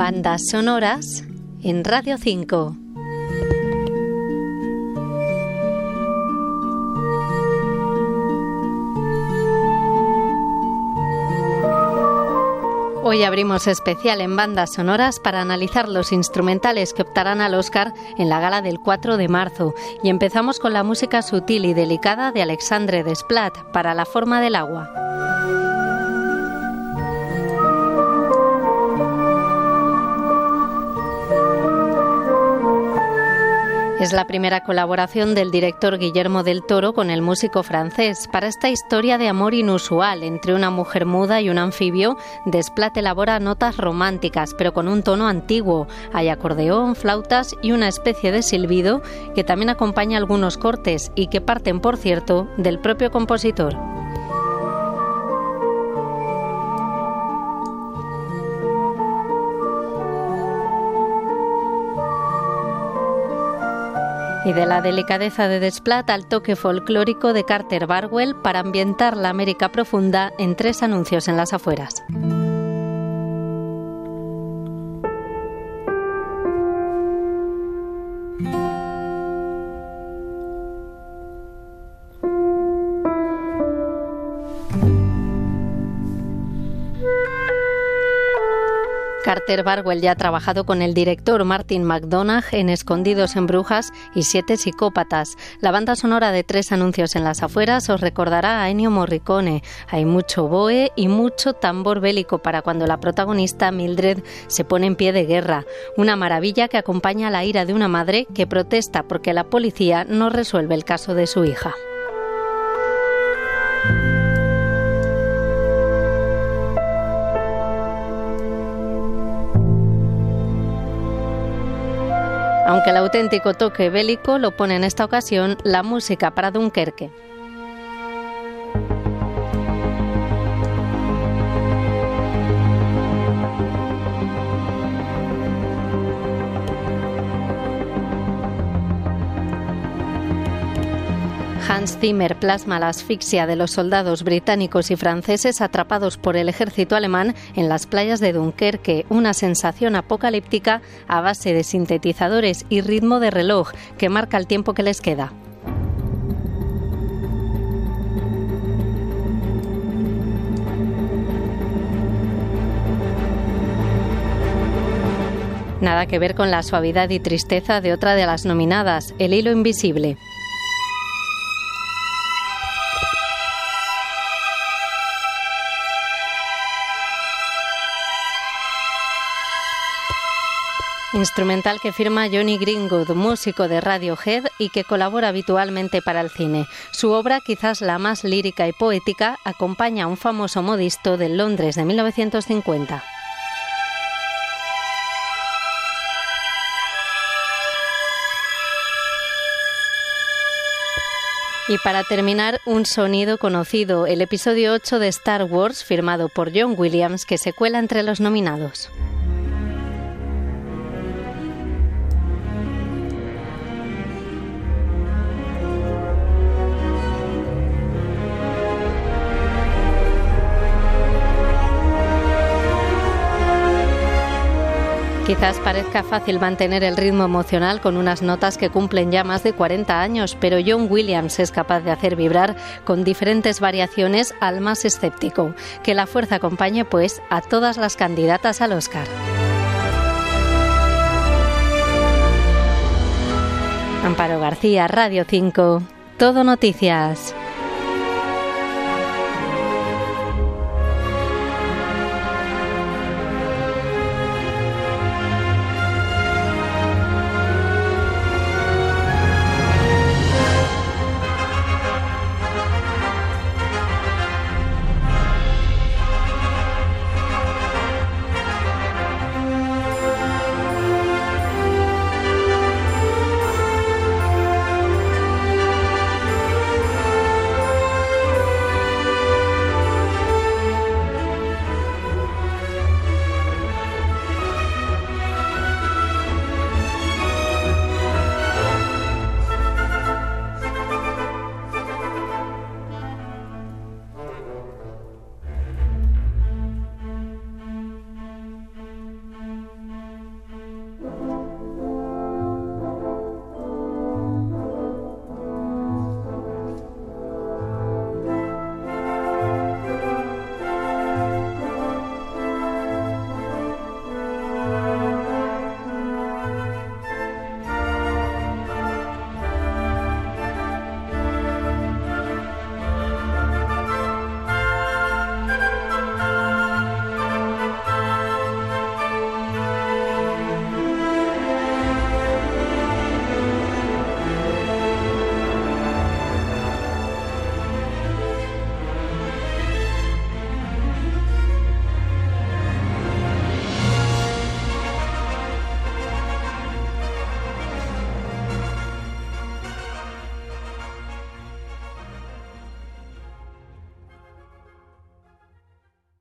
Bandas sonoras en Radio 5. Hoy abrimos especial en bandas sonoras para analizar los instrumentales que optarán al Oscar en la gala del 4 de marzo y empezamos con la música sutil y delicada de Alexandre Desplat para La forma del agua. Es la primera colaboración del director Guillermo del Toro con el músico francés. Para esta historia de amor inusual entre una mujer muda y un anfibio, Desplat elabora notas románticas, pero con un tono antiguo. Hay acordeón, flautas y una especie de silbido que también acompaña algunos cortes y que parten, por cierto, del propio compositor. Y de la delicadeza de Desplat al toque folclórico de Carter Barwell para ambientar la América profunda en tres anuncios en las afueras. Carter Barwell ya ha trabajado con el director Martin McDonagh en Escondidos en Brujas y Siete Psicópatas. La banda sonora de tres anuncios en las afueras os recordará a Ennio Morricone. Hay mucho boe y mucho tambor bélico para cuando la protagonista Mildred se pone en pie de guerra. Una maravilla que acompaña la ira de una madre que protesta porque la policía no resuelve el caso de su hija. Aunque el auténtico toque bélico lo pone en esta ocasión la música para Dunkerque. Hans Zimmer plasma la asfixia de los soldados británicos y franceses atrapados por el ejército alemán en las playas de Dunkerque, una sensación apocalíptica a base de sintetizadores y ritmo de reloj que marca el tiempo que les queda. Nada que ver con la suavidad y tristeza de otra de las nominadas, El hilo invisible. Instrumental que firma Johnny Greenwood, músico de Radiohead y que colabora habitualmente para el cine. Su obra, quizás la más lírica y poética, acompaña a un famoso modisto de Londres de 1950. Y para terminar, un sonido conocido, el episodio 8 de Star Wars, firmado por John Williams, que se cuela entre los nominados. Quizás parezca fácil mantener el ritmo emocional con unas notas que cumplen ya más de 40 años, pero John Williams es capaz de hacer vibrar con diferentes variaciones al más escéptico. Que la fuerza acompañe, pues, a todas las candidatas al Oscar. Amparo García, Radio 5. Todo Noticias.